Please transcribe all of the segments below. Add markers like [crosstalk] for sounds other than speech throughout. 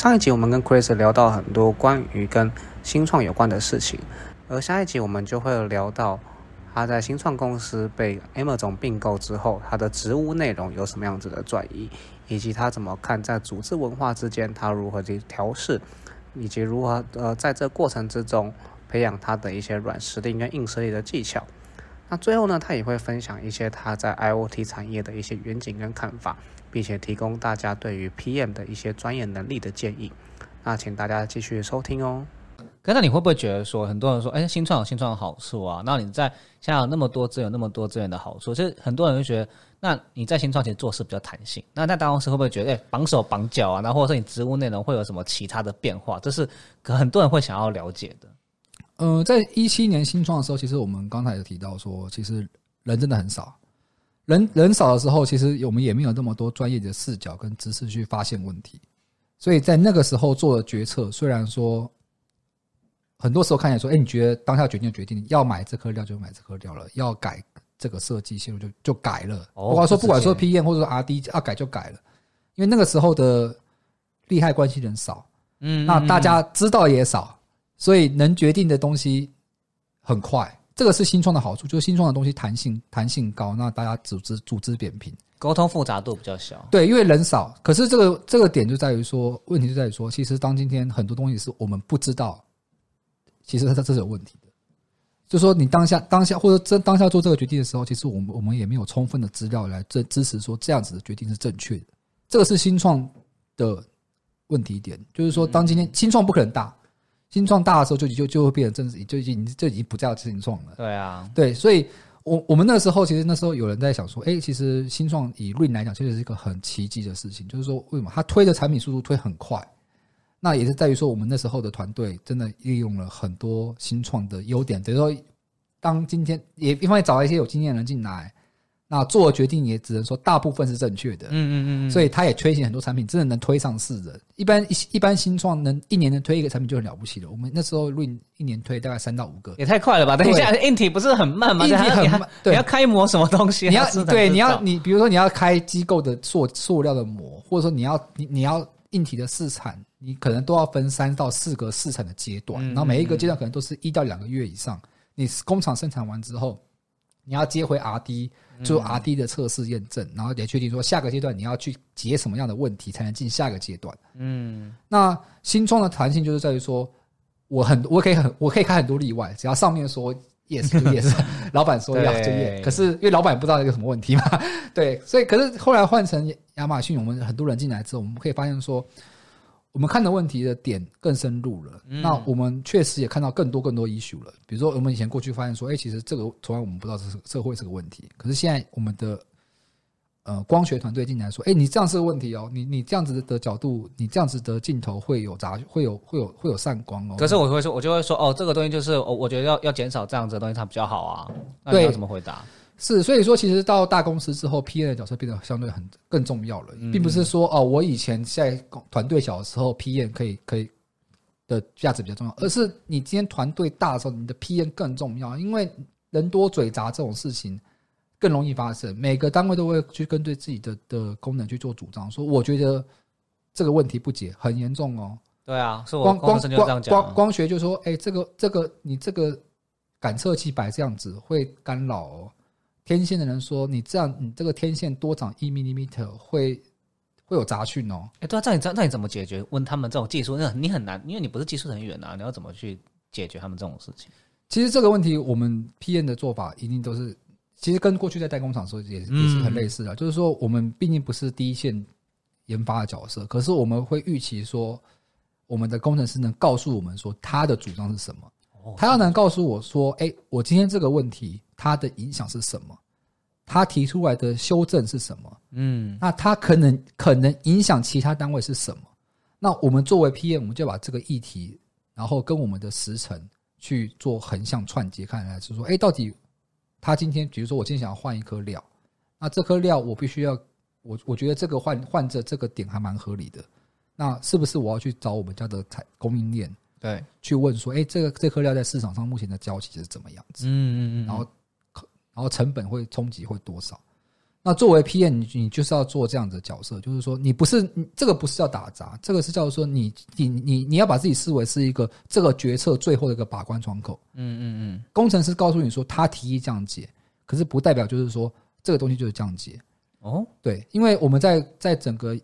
上一集我们跟 Chris 聊到很多关于跟新创有关的事情，而下一集我们就会聊到他在新创公司被 amo 总并购之后，他的职务内容有什么样子的转移，以及他怎么看在组织文化之间他如何去调试，以及如何呃在这过程之中培养他的一些软实力跟硬实力的技巧。那最后呢，他也会分享一些他在 IOT 产业的一些远景跟看法。并且提供大家对于 PM 的一些专业能力的建议，那请大家继续收听哦。可那你会不会觉得说，很多人说，哎，新创有新创的好处啊？那你在现在有那么多资源、那么多资源的好处，其实很多人会觉得，那你在新创其实做事比较弹性。那在大公司会不会觉得，哎，绑手绑脚啊？那或者说你职务内容会有什么其他的变化？这是可很多人会想要了解的。呃，在一七年新创的时候，其实我们刚才有提到说，其实人真的很少。人人少的时候，其实我们也没有那么多专业的视角跟知识去发现问题，所以在那个时候做的决策，虽然说很多时候看起来说，哎，你觉得当下决定决定要买这颗料就买这颗料了，要改这个设计线路就就改了。不管说不管说 P M 或者说 R D 要改就改了，因为那个时候的利害关系人少，嗯，那大家知道也少，所以能决定的东西很快。这个是新创的好处，就是新创的东西弹性弹性高，那大家组织组织扁平，沟通复杂度比较小。对，因为人少。可是这个这个点就在于说，问题就在于说，其实当今天很多东西是我们不知道，其实它这是有问题的。就说你当下当下或者真当下做这个决定的时候，其实我们我们也没有充分的资料来支支持说这样子的决定是正确的。这个是新创的问题点，就是说当今天新创不可能大。新创大的时候，就就就会变成正式，就已经就已经不叫新创了。对啊，对，所以，我我们那时候其实那时候有人在想说，哎，其实新创以 Rain 来讲，其实是一个很奇迹的事情，就是说为什么它推的产品速度推很快？那也是在于说，我们那时候的团队真的利用了很多新创的优点，等于说，当今天也一方面找了一些有经验的人进来。那做决定也只能说大部分是正确的，嗯嗯嗯，所以他也推行很多产品，真的能推上市的。一般一一般新创能一年能推一个产品就很了不起了。我们那时候 Rain 一年推大概三到五个，也太快了吧？等一下，硬体不是很慢吗？硬体很慢，你要开模什么东西？你要对你要你比如说你要开机构的塑塑料的模，或者说你要你你要硬体的试产，你可能都要分三到四个试产的阶段，然后每一个阶段可能都是一到两个月以上。你工厂生产完之后。你要接回 R D 做 R D 的测试验证，然后得确定说下个阶段你要去解什么样的问题才能进下个阶段。嗯，那新创的弹性就是在于说，我很我可以很我可以开很多例外，只要上面说 yes 就 yes，[laughs] 老板说要就 yes。可是因为老板不知道一个什么问题嘛，[laughs] 对，所以可是后来换成亚马逊，我们很多人进来之后，我们可以发现说。我们看的问题的点更深入了，那我们确实也看到更多更多 issue 了。比如说，我们以前过去发现说，哎，其实这个从来我们不知道这是社会是个问题。可是现在我们的呃光学团队进来说，哎，你这样是个问题哦，你你这样子的角度，你这样子的镜头会有杂，会有会有会有散光哦。可是我会说，我就会说，哦，这个东西就是我我觉得要要减少这样子的东西，它比较好啊。那你要怎么回答？是，所以说其实到大公司之后，P N 的角色变得相对很更重要了，并不是说哦，我以前在团队小的时候，P N 可以可以的价值比较重要，而是你今天团队大的时候，你的 P N 更重要，因为人多嘴杂这种事情更容易发生，每个单位都会去根据自己的的功能去做主张，说我觉得这个问题不解，很严重哦。对啊，是我光光光光光学就说，哎，这个这个你这个感测器摆这样子会干扰哦。天线的人说：“你这样，你这个天线多长一 millimeter 会会有杂讯哦。”哎，对啊，那你那你怎么解决？问他们这种技术，那你很难，因为你不是技术人员啊，你要怎么去解决他们这种事情？其实这个问题，我们 P N 的做法一定都是，其实跟过去在代工厂时候也也是很类似的。就是说，我们毕竟不是第一线研发的角色，可是我们会预期说，我们的工程师能告诉我们说他的主张是什么，他要能告诉我说，哎，我今天这个问题它的影响是什么，他提出来的修正是什么，嗯，那他可能可能影响其他单位是什么？那我们作为 PM，我们就把这个议题，然后跟我们的时程去做横向串接，看来是说，哎，到底他今天，比如说我今天想要换一颗料，那这颗料我必须要，我我觉得这个换换着这个点还蛮合理的。那是不是我要去找我们家的采供应链？对，去问说，哎，这个这颗料在市场上目前的交期是怎么样子？嗯嗯嗯。然后，然后成本会冲击会多少？那作为 PM，你你就是要做这样的角色，就是说，你不是这个不是叫打杂，这个是叫做说，你你你你要把自己视为是一个这个决策最后的一个把关窗口。嗯嗯嗯。工程师告诉你说他提议这样解，可是不代表就是说这个东西就是这样解。哦，对，因为我们在在整个。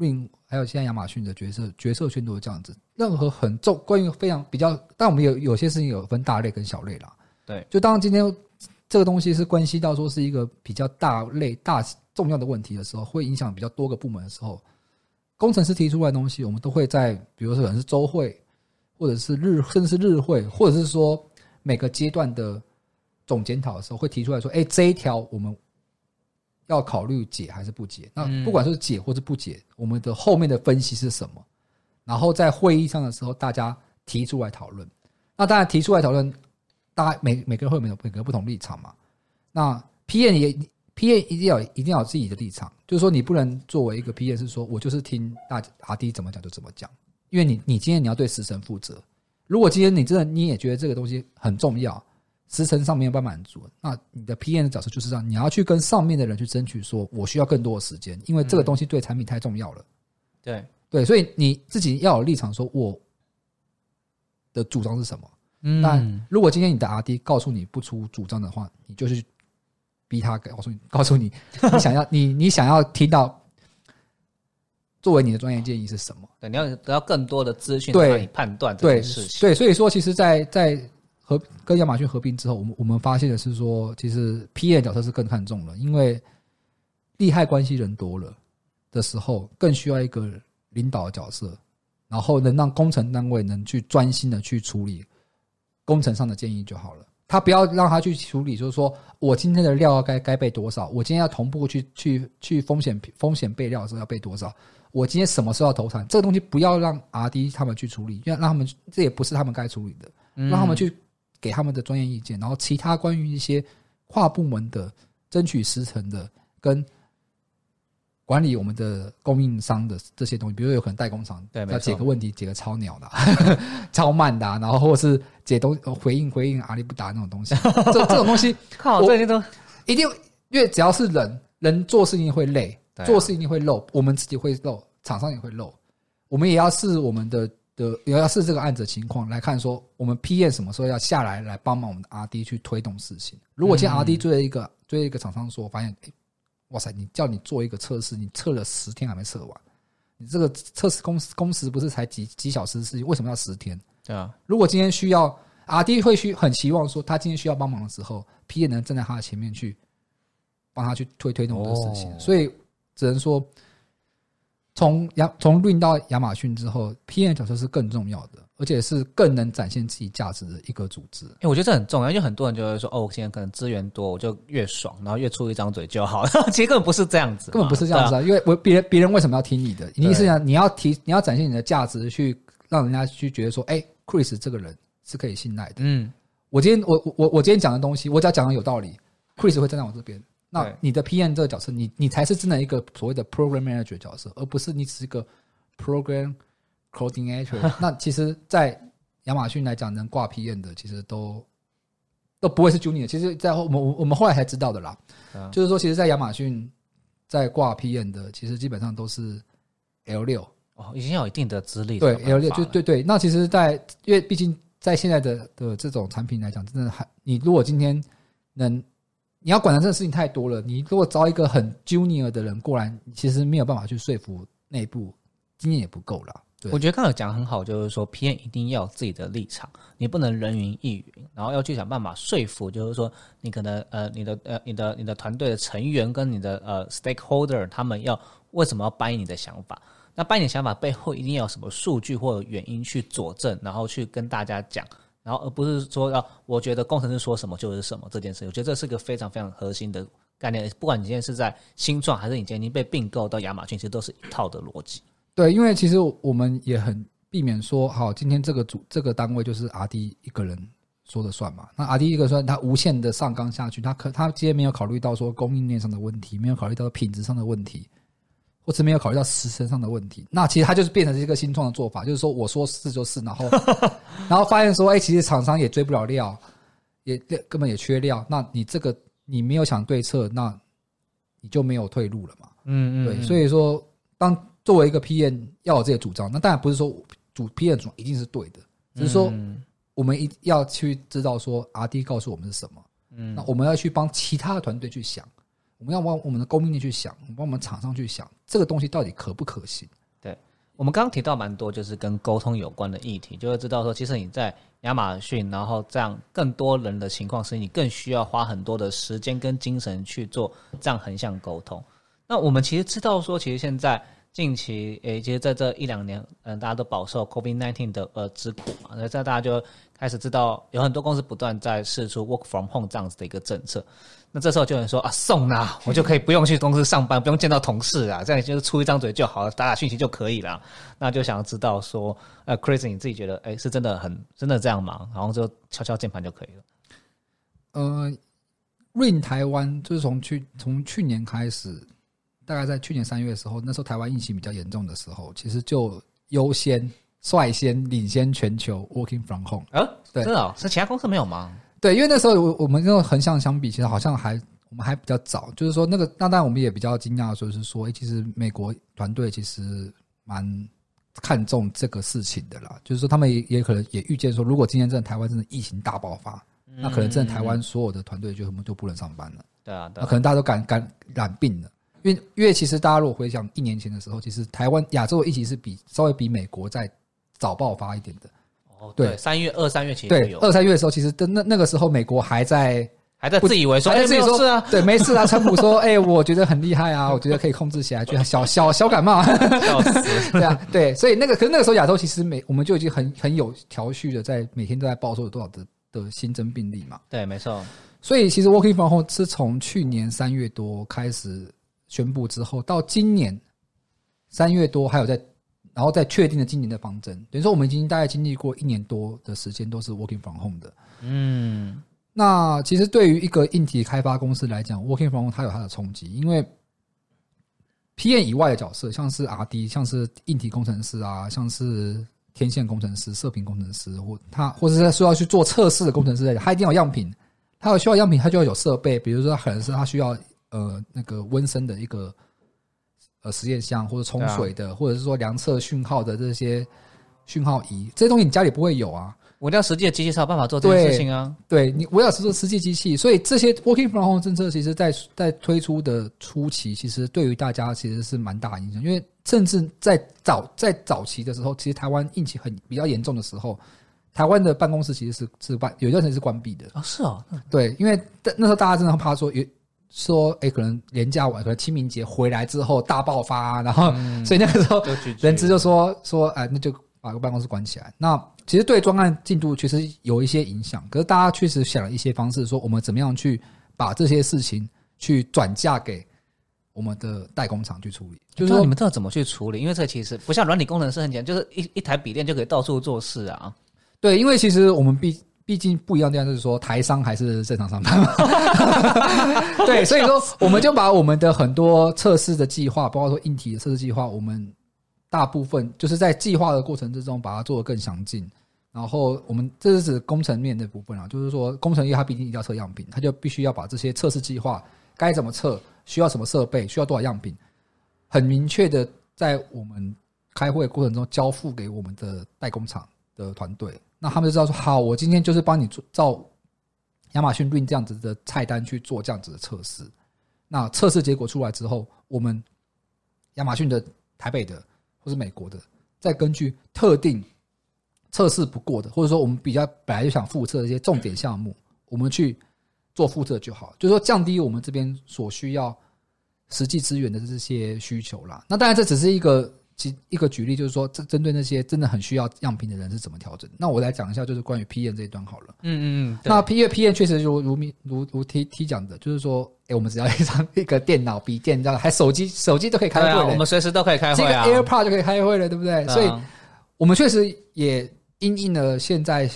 运还有现在亚马逊的角色决策圈都是这样子，任何很重关于非常比较，但我们有有些事情有分大类跟小类啦。对，就当今天这个东西是关系到说是一个比较大类大重要的问题的时候，会影响比较多个部门的时候，工程师提出来的东西，我们都会在比如说可能是周会，或者是日甚至是日会，或者是说每个阶段的总检讨的时候，会提出来说，哎，这一条我们。要考虑解还是不解？那不管是解或是不解，我们的后面的分析是什么？然后在会议上的时候，大家提出来讨论。那当然提出来讨论，大家每每个人会有每个不同立场嘛。那 P N 也 P N 一定要一定要有自己的立场，就是说你不能作为一个 P N 是说我就是听大阿 D 怎么讲就怎么讲，因为你你今天你要对时辰负责。如果今天你真的你也觉得这个东西很重要。时程上没有办法满足，那你的 PM 的角色就是这样，你要去跟上面的人去争取，说我需要更多的时间，因为这个东西对产品太重要了。对对，所以你自己要有立场，说我的主张是什么。嗯，但如果今天你的 RD 告诉你不出主张的话，你就是逼他告诉你，[laughs] 告诉你你想要你你想要听到作为你的专业建议是什么？对，你要得到更多的资讯，让你判断这件事情。对，所以说，其实，在在。和跟亚马逊合并之后，我们我们发现的是说，其实 P E 角色是更看重了，因为利害关系人多了的时候，更需要一个领导的角色，然后能让工程单位能去专心的去处理工程上的建议就好了。他不要让他去处理，就是说我今天的料该该备多少，我今天要同步去去去风险风险备料的时候要备多少，我今天什么时候要投产，这个东西不要让 R D 他们去处理，要让他们这也不是他们该处理的，让他们去。给他们的专业意见，然后其他关于一些跨部门的争取时程的，跟管理我们的供应商的这些东西，比如有可能代工厂要解个问题，解个超鸟的、[laughs] 超慢的，然后或者是解东回应回应阿里不达那种东西，[laughs] 这这种东西，靠，这些都一定，因为只要是人，人做事情会累，做事一定会漏，我们自己会漏，厂商也会漏，我们也要视我们的。的也要是这个案子情况来看，说我们 P M 什么时候要下来来帮忙我们的 R D 去推动事情。如果今天 R D 追了一个追了一个厂商说，我发现，哇塞，你叫你做一个测试，你测了十天还没测完，你这个测试工工时不是才几几小时的事情，为什么要十天？对啊。如果今天需要阿弟会需很期望说，他今天需要帮忙的时候，P 也能站在他的前面去帮他去推推动这个事情，所以只能说。从亚从运到亚马逊之后，PM 角色是更重要的，而且是更能展现自己价值的一个组织。哎，我觉得这很重要，因为很多人就会说：“哦，我现在可能资源多，我就越爽，然后越出一张嘴就好了。[laughs] ”其实根本不是这样子，根本不是这样子啊！因为我别人别人为什么要听你的？你是想你要提你要展现你的价值，去让人家去觉得说：“哎，Chris 这个人是可以信赖的。”嗯，我今天我我我今天讲的东西，我只要讲的有道理，Chris 会站在我这边。那你的 PM 这个角色，你你才是真的一个所谓的 Program Manager 角色，而不是你只是一个 Program Coordinator。[laughs] 那其实，在亚马逊来讲，能挂 PM 的，其实都都不会是 Junior。其实，在我们我们后来才知道的啦，就是说，其实，在亚马逊在挂 PM 的，其实基本上都是 L 六哦，已经有一定的资历。对 L 六，就对对。那其实，在因为毕竟在现在的的这种产品来讲，真的还你如果今天能。你要管的这个事情太多了。你如果招一个很 junior 的人过来，其实没有办法去说服内部，经验也不够了。我觉得刚才讲很好，就是说 PM 一定要有自己的立场，你不能人云亦云，然后要去想办法说服，就是说你可能呃你的呃你的你的团队的成员跟你的呃 stakeholder 他们要为什么要掰你的想法。那扮演想法背后一定要有什么数据或原因去佐证，然后去跟大家讲，然后而不是说要我觉得工程师说什么就是什么这件事。我觉得这是个非常非常核心的概念。不管你今天是在新创，还是你今天已经被并购到亚马逊，其实都是一套的逻辑。对，因为其实我们也很避免说，好，今天这个组这个单位就是阿 D 一个人说了算嘛。那阿 D 一个算，他无限的上纲下去，他可他今天没有考虑到说供应链上的问题，没有考虑到品质上的问题。或是没有考虑到时程上的问题，那其实他就是变成一个新创的做法，就是说我说是就是，然后 [laughs] 然后发现说，哎，其实厂商也追不了料，也根本也缺料，那你这个你没有想对策，那你就没有退路了嘛。嗯嗯，对，所以说，当作为一个 P N 要有这些主张，那当然不是说主 P N 主张一定是对的，只是说我们一要去知道说 RD 告诉我们是什么，嗯，那我们要去帮其他的团队去想。我们要往我们的供应链去想，帮我们厂商去想，这个东西到底可不可行？对，我们刚刚提到蛮多，就是跟沟通有关的议题，就会知道说，其实你在亚马逊，然后这样更多人的情况是，你更需要花很多的时间跟精神去做这样横向沟通。那我们其实知道说，其实现在近期，诶，其实在这一两年，嗯，大家都饱受 COVID-19 的呃之苦嘛，那这大家就开始知道，有很多公司不断在试出 work from home 这样子的一个政策。那这时候就有人说啊，送啊，我就可以不用去公司上班，不用见到同事啊，这样就是出一张嘴就好了，打打讯息就可以了。那就想要知道说，呃，Chris，你自己觉得，哎，是真的很真的这样吗？然后就敲敲键盘就可以了。呃，Rain 台湾就是从去从去年开始，大概在去年三月的时候，那时候台湾疫情比较严重的时候，其实就优先率先领先全球 Working from Home。呃，对，真的是其他公司没有吗？对，因为那时候我我们跟横向相比，其实好像还我们还比较早，就是说那个那当然我们也比较惊讶，就是说，哎，其实美国团队其实蛮看重这个事情的啦，就是说他们也也可能也预见说，如果今天真的台湾真的疫情大爆发，那可能真的台湾所有的团队就什么就不能上班了。对啊，那可能大家都感感染病了，因为因为其实大家如果回想一年前的时候，其实台湾亚洲疫情是比稍微比美国在早爆发一点的。哦，对，三月二三月其实对二三月的时候，其实那那个时候美国还在还在自以为说，哎，没有事啊，对，没事啊。[laughs] 川普说，哎，我觉得很厉害啊，我觉得可以控制起来，就 [laughs] 小小小感冒，笑死，[laughs] 对啊，对，所以那个可是那个时候亚洲其实每我们就已经很很有条序的在每天都在报说有多少的的新增病例嘛，对，没错。所以其实 Working from home 是从去年三月多开始宣布之后，到今年三月多还有在。然后再确定了今年的方针，等于说我们已经大概经历过一年多的时间都是 working from home 的。嗯，那其实对于一个硬体开发公司来讲，working from home 它有它的冲击，因为 PM 以外的角色，像是 RD，像是硬体工程师啊，像是天线工程师、射频工程师，或他或者是需要去做测试的工程师，他一定要样品，他有需要样品，他就要有设备，比如说可能是他需要呃那个温升的一个。呃，实验箱或者冲水的，或者是说量测讯号的这些讯号仪，这些东西你家里不会有啊。我要实际的机器才有办法做这件事情啊。对你，我要是做实际机器，所以这些 working from home 政策，其实在在推出的初期，其实对于大家其实是蛮大影响。因为甚至在早在早期的时候，其实台湾疫情很比较严重的时候，台湾的办公室其实是是关有段时间是关闭的啊。是哦，对，因为那时候大家真的怕说有。说，哎，可能年假晚，可能清明节回来之后大爆发，然后，所以那个时候，人资就说说，哎，那就把个办公室关起来。那其实对专案进度其实有一些影响，可是大家确实想了一些方式，说我们怎么样去把这些事情去转嫁给我们的代工厂去处理。就是说，你们知道怎么去处理？因为这其实不像软体工程师很简单，就是一一台笔电就可以到处做事啊。对，因为其实我们必。毕竟不一样，地方就是说台商还是正常上班嘛。[laughs] 对，所以说我们就把我们的很多测试的计划，包括说硬体的测试计划，我们大部分就是在计划的过程之中把它做得更详尽。然后我们这是指工程面的部分啊，就是说工程业它毕竟一定要测样品，它就必须要把这些测试计划该怎么测，需要什么设备，需要多少样品，很明确的在我们开会过程中交付给我们的代工厂的团队。那他们就知道说，好，我今天就是帮你做照亚马逊云这样子的菜单去做这样子的测试。那测试结果出来之后，我们亚马逊的台北的或是美国的，再根据特定测试不过的，或者说我们比较本来就想复测一些重点项目，我们去做复测就好，就是说降低我们这边所需要实际资源的这些需求啦。那当然这只是一个。其一个举例就是说，针针对那些真的很需要样品的人是怎么调整。那我来讲一下，就是关于 PM 这一段好了。嗯嗯嗯，那 P 因为 PM 确实如如如如 T T 讲的，就是说，哎，我们只要一张一个电脑、笔电，这样还手机手机都可以开会了，我们随时都可以开会这个会啊。AirPod 就可以开会了，对不对？所以我们确实也因应了现在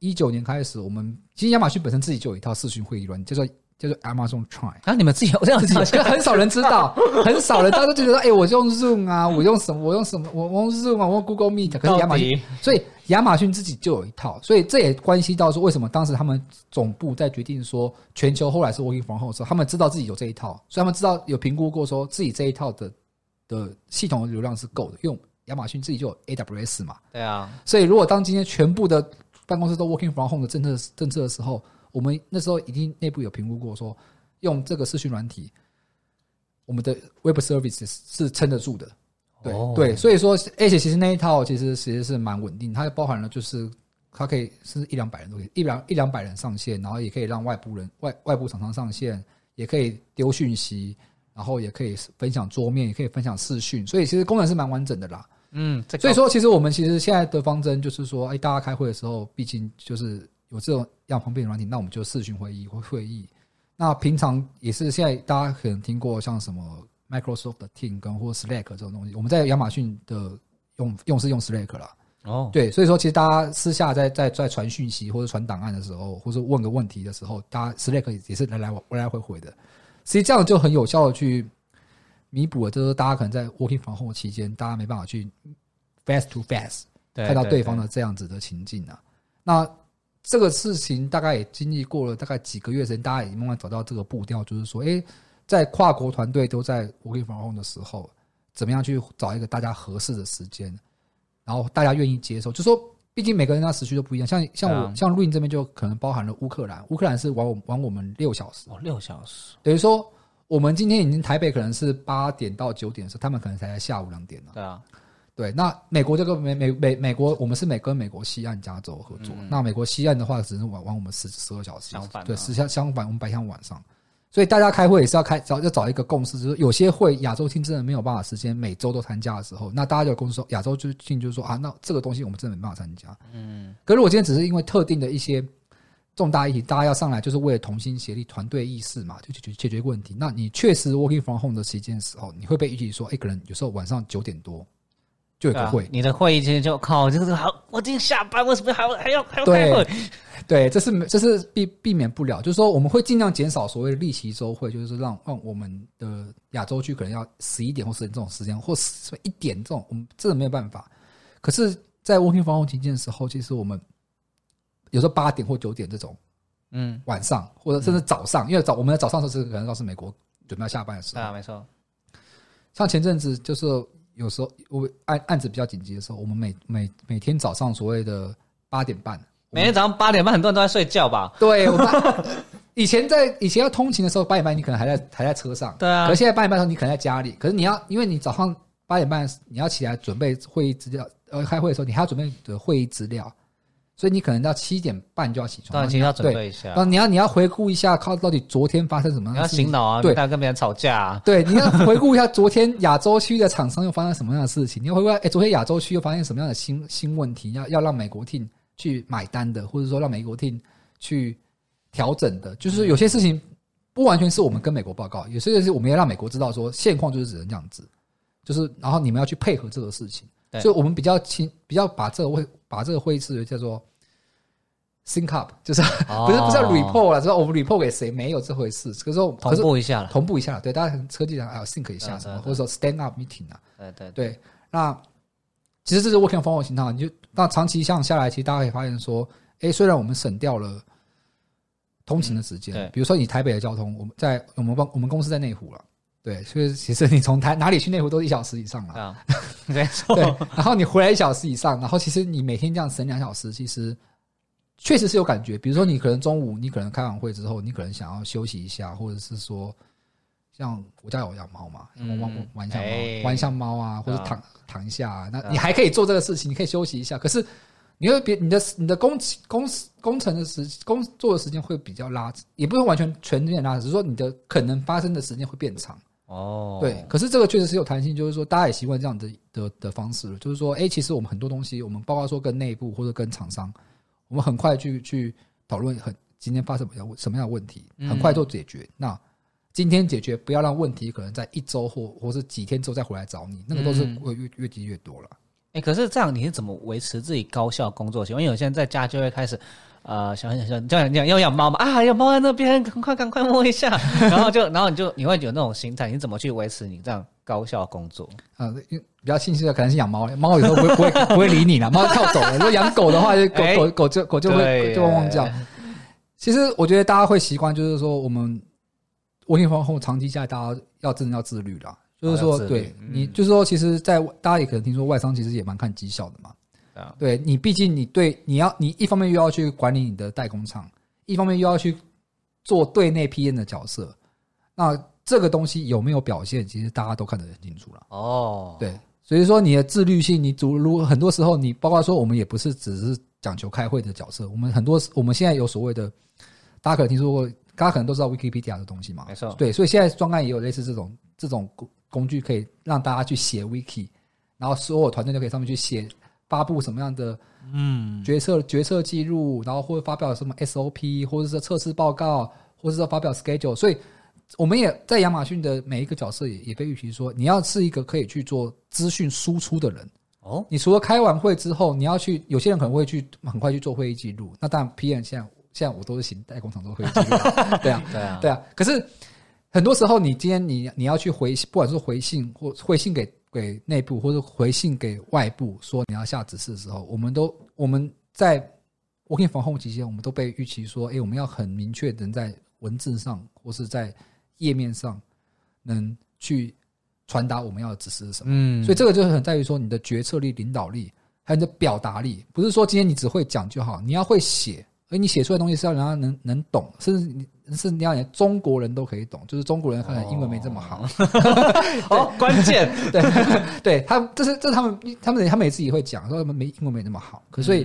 一九年开始，我们其实亚马逊本身自己就有一套视讯会议软件，叫做叫做 Amazon Try。啊，你们自己 [laughs] 有这样子可很少人知道，[laughs] 很少人，大家都觉得说，哎、我用 Zoom 啊，我用什么，我用什么，我我用 Zoom 啊，我用 Google Meet，可是亚马逊所以亚马逊自己就有一套，所以这也关系到说为什么当时他们总部在决定说全球后来是 working from home 的时候，他们知道自己有这一套，所以他们知道有评估过说自己这一套的的系统的流量是够的，因为亚马逊自己就有 AWS 嘛，对啊，所以如果当今天全部的办公室都 working from home 的政策政策的时候，我们那时候已经内部有评估过说，用这个视讯软体，我们的 web services 是撑得住的。对、哦对，所以说，而且其实那一套其实其实是蛮稳定，它包含了就是它可以是一两百人都可以，一两一两百人上线，然后也可以让外部人外外部厂商上线，也可以丢讯息，然后也可以分享桌面，也可以分享视讯，所以其实功能是蛮完整的啦。嗯，所以说，其实我们其实现在的方针就是说，哎，大家开会的时候，毕竟就是有这种样方便的软体，那我们就视讯会议或会议。那平常也是现在大家可能听过像什么 Microsoft 的 Team 跟或 Slack 这种东西，我们在亚马逊的用用是用 Slack 啦。哦，对，所以说其实大家私下在在在传讯息或者传档案的时候，或者问个问题的时候，大家 Slack 也是来来来来回回的。其实这样就很有效的去弥补了，就是大家可能在 working from home 期间，大家没办法去 face to face 对看到对方的这样子的情境啊。那这个事情大概也经历过了大概几个月时间，大家也慢慢找到这个步调，就是说，哎，在跨国团队都在 working from home 的时候，怎么样去找一个大家合适的时间，然后大家愿意接受，就说。毕竟每个人的时区都不一样，像像我、像录音这边就可能包含了乌克兰，乌克兰是玩我玩我们六小时，哦，六小时，等于说我们今天已经台北可能是八点到九点的时候，他们可能才在下午两点了。对啊，对，那美国这个美美美美国，我们是美跟美国西岸加州合作，那美国西岸的话只是玩玩我们十十二小时，嗯相反啊。对，时相相反，我们白天晚上，所以大家开会也是要开找要找一个共识，就是有些会亚洲厅真的没有办法时间每周都参加的时候，那大家就有共识说亚洲就厅就是说啊，那这个东西我们真的没办法参加，嗯，可如果今天只是因为特定的一些重大议题，大家要上来就是为了同心协力、团队意识嘛，就解决解决问题。那你确实 working from home 的期间的时候，你会被预计说，哎、可能有时候晚上九点多就有个会，你的会议其实就靠这个好，我今天下班为什么还要还要还要开会？对，这是这是避避免不了，就是说我们会尽量减少所谓的例行周会，就是让让我们的亚洲区可能要十一点或十点这种时间，或十一点这种，我们真的没有办法。可是，在 working from home 期间的时候，其实我们有时候八点或九点这种嗯，晚上，或者甚至早上，因为早我们的早上的时候是可能到是美国准备要下班的时候。啊，没错，像前阵子就是有时候我案案子比较紧急的时候，我们每每每天早上所谓的八点半，每天早上八点半，很多人都在睡觉吧？对我们 [laughs] 以前在以前要通勤的时候，八点半你可能还在还在车上，对啊可是现在八点半的时候你可能在家里，可是你要因为你早上八点半你要起来准备会议资料，呃，开会的时候你还要准备的会议资料，所以你可能到七点半就要起床，当然，其实要准对备一下。然，后你要你要回顾一下，靠到底昨天发生什么你要样的事情。醒脑啊，对。不，要跟别人吵架啊。对，你要回顾一下昨天亚洲区的厂商又发生什么样的事情，你要回顾哎，昨天亚洲区又发现什么样的新新问题，要要让美国 team 去买单的，或者说让美国 team 去调整的，就是有些事情不完全是我们跟美国报告，有些是我们要让美国知道说现况就是只能这样子，就是然后你们要去配合这个事情，对。所以我们比较轻，比较把这个会把这个会议视为叫做 sync up，就是哦。不是不是要 report 了，说我们 report 给谁没有这回事，可是同步一下了。同步一下了，对，大家可能科技上还有 sync 一下什么，或者说 stand up meeting 啊，对对对，对，那其实这是 working from home 形态，你就那长期这样下来，其实大家可以发现说，哎，虽然我们省掉了通勤的时间，嗯比如说你台北的交通，我们在我们帮我们公司在内湖了。对，所以其实你从台哪里去内湖都一小时以上了，[laughs] 对，然后你回来一小时以上，然后其实你每天这样省两小时，其实确实是有感觉。比如说你可能中午你可能开完会之后，你可能想要休息一下，或者是说，像我家有养猫嘛，嗯玩玩玩一下猫，哎玩一下猫啊，或者躺躺一下、啊，那你还可以做这个事情，你可以休息一下。可是你会别你的你的工工工程的时工作的时间会比较拉，也不是完全全面拉，只是说你的可能发生的时间会变长。哦，对，可是这个确实是有弹性，就是说大家也习惯这样的的的方式了，就是说，哎，其实我们很多东西，我们包括说跟内部或者跟厂商，我们很快去去讨论很今天发生什么样什么样的问题，很快做解决。那今天解决，不要让问题可能在一周或或是几天之后再回来找你，那个都是会越越积越多了。哎，可是这样你是怎么维持自己高效工作？因为有些人在家就会开始。呃，想想想，这样讲要养猫嘛？啊，有猫在那边，赶快赶快摸一下，然后就，然后你就你会有那种心态，你怎么去维持你这样高效工作？啊，比较庆幸的可能是养猫，猫有时候不会不会不会理你了，猫跳走了。如果养狗的话，就狗狗狗就狗就会就会汪叫。其实我觉得大家会习惯，就是说我们窝心房后长期下来，大家要真的要自律了。就是说，对你，就是说，其实，在大家也可能听说，外商其实也蛮看绩效的嘛。对你，毕竟你对你要你一方面又要去管理你的代工厂，一方面又要去做对内 PM 的角色，那这个东西有没有表现，其实大家都看得很清楚了。哦，对，所以说你的自律性，你主如很多时候你包括说我们也不是只是讲求开会的角色，我们很多我们现在有所谓的，大家可能听说过，大家可能都知道 Wikipedia 的东西嘛，没错，对，所以现在专案也有类似这种这种工工具，可以让大家去写 Wiki，然后所有团队都可以上面去写。发布什么样的嗯决策决策记录，然后或者发表什么 SOP，或者是测试报告，或者是发表 schedule。所以我们也在亚马逊的每一个角色也也被预期说，你要是一个可以去做资讯输出的人哦。你除了开完会之后，你要去，有些人可能会去很快去做会议记录。那当然，PM 现在现在我都是行代工厂做会议记录，[laughs] 对啊，对啊，对啊。可是很多时候，你今天你你要去回，不管是回信或回信给。给内部或者回信给外部说你要下指示的时候，我们都我们在 working from home 期间，我们都被预期说，哎，我们要很明确能在文字上或是在页面上能去传达我们要的指示是什么。嗯，所以这个就是很在于说你的决策力、领导力还有你的表达力，不是说今天你只会讲就好，你要会写。而你写出来的东西是要人家能能懂，甚至你是你要连中国人都可以懂，就是中国人可能英文没这么好。哦，关 [laughs] 键对对，他这是这是他们他们他们也自己会讲，说他们没英文没那么好。可所以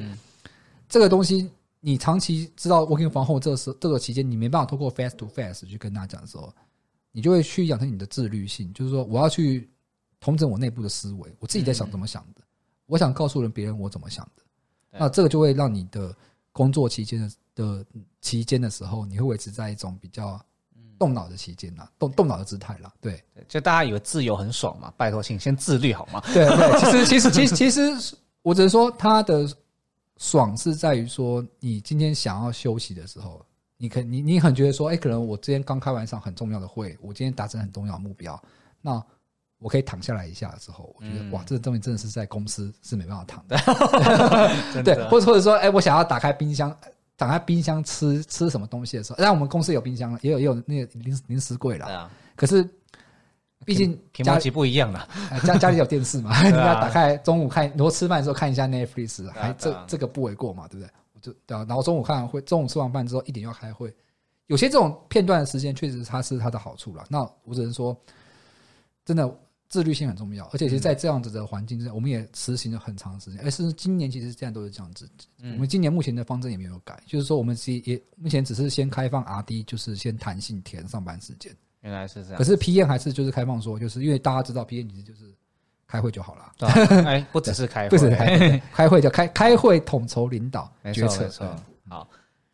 这个东西，你长期知道 working 房后这个时这个期间，你没办法透过 face to face 去跟他讲的时候，你就会去养成你的自律性，就是说我要去统整我内部的思维，我自己在想怎么想的，我想告诉人别人我怎么想的，那这个就会让你的。工作期间的的期间的时候，你会维持在一种比较动脑的期间呐，动动脑的姿态啦。对，就大家以为自由很爽嘛，拜托，请先自律好吗？[laughs] 对对，其实其实其实其实，我只能说他的爽是在于说，你今天想要休息的时候，你可你你很觉得说，哎，可能我今天刚开完一场很重要的会，我今天达成很重要的目标，那。我可以躺下来一下的时候，我觉得哇，这个东西真的是在公司是没办法躺的。[laughs] 对，或者或者说，哎，我想要打开冰箱，打开冰箱吃吃什么东西的时候，但我们公司有冰箱，也有也有那个零零食柜了。啊。可是，毕竟家里不一样了，家家里有电视嘛，[laughs] 你要打开中午看，如果吃饭的时候看一下 Netflix，还这这个不为过嘛，对不对？我就对啊，然后中午看完会，中午吃完饭之后一点要开会，有些这种片段的时间确实它是它的好处了。那我只能说，真的。自律性很重要，而且其实，在这样子的环境之下，我们也实行了很长时间。而是今年其实现在都是这样子。我们今年目前的方针也没有改，就是说，我们其实也目前只是先开放 R D，就是先弹性填上班时间。原来是这样。可是 P N 还是就是开放说，就是因为大家知道 P N 其实就是开会就好了。[laughs] 哎，不只是开会，不只是开会，[laughs] 开会就开开会统筹领导决策。好，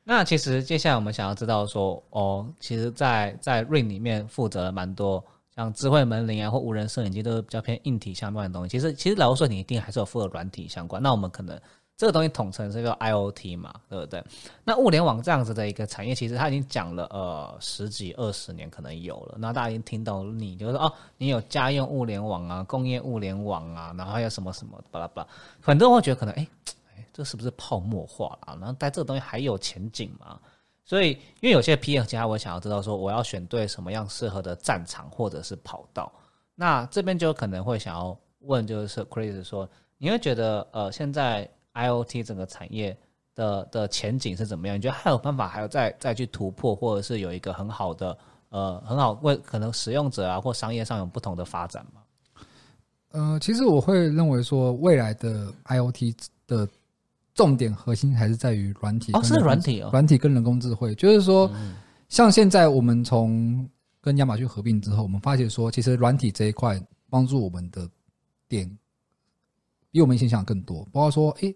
那其实接下来我们想要知道说，哦，其实，在在 Ring 里面负责了蛮多。像智慧门铃啊，或无人摄影机都是比较偏硬体相关的东西。其实，其实老实说，你一定还是有负责软体相关。那我们可能这个东西统称是叫 IOT 嘛，对不对？那物联网这样子的一个产业，其实它已经讲了呃十几二十年，可能有了。那大家已经听到你就是哦，你有家用物联网啊，工业物联网啊，然后还有什么什么巴拉巴拉。很多人会觉得可能哎哎，这是不是泡沫化了？然后但这个东西还有前景吗？所以，因为有些 P M 家，我想要知道说，我要选对什么样适合的战场或者是跑道。那这边就可能会想要问，就是 Chris 说，你会觉得呃，现在 I O T 整个产业的的前景是怎么样？你觉得还有办法，还有再再去突破，或者是有一个很好的呃很好为可能使用者啊或商业上有不同的发展吗？呃，其实我会认为说，未来的 I O T 的。重点核心还是在于软体哦，是软体哦，软体跟人工智慧，就是说，像现在我们从跟亚马逊合并之后，我们发现说，其实软体这一块帮助我们的点比我们以前想的更多。包括说，诶，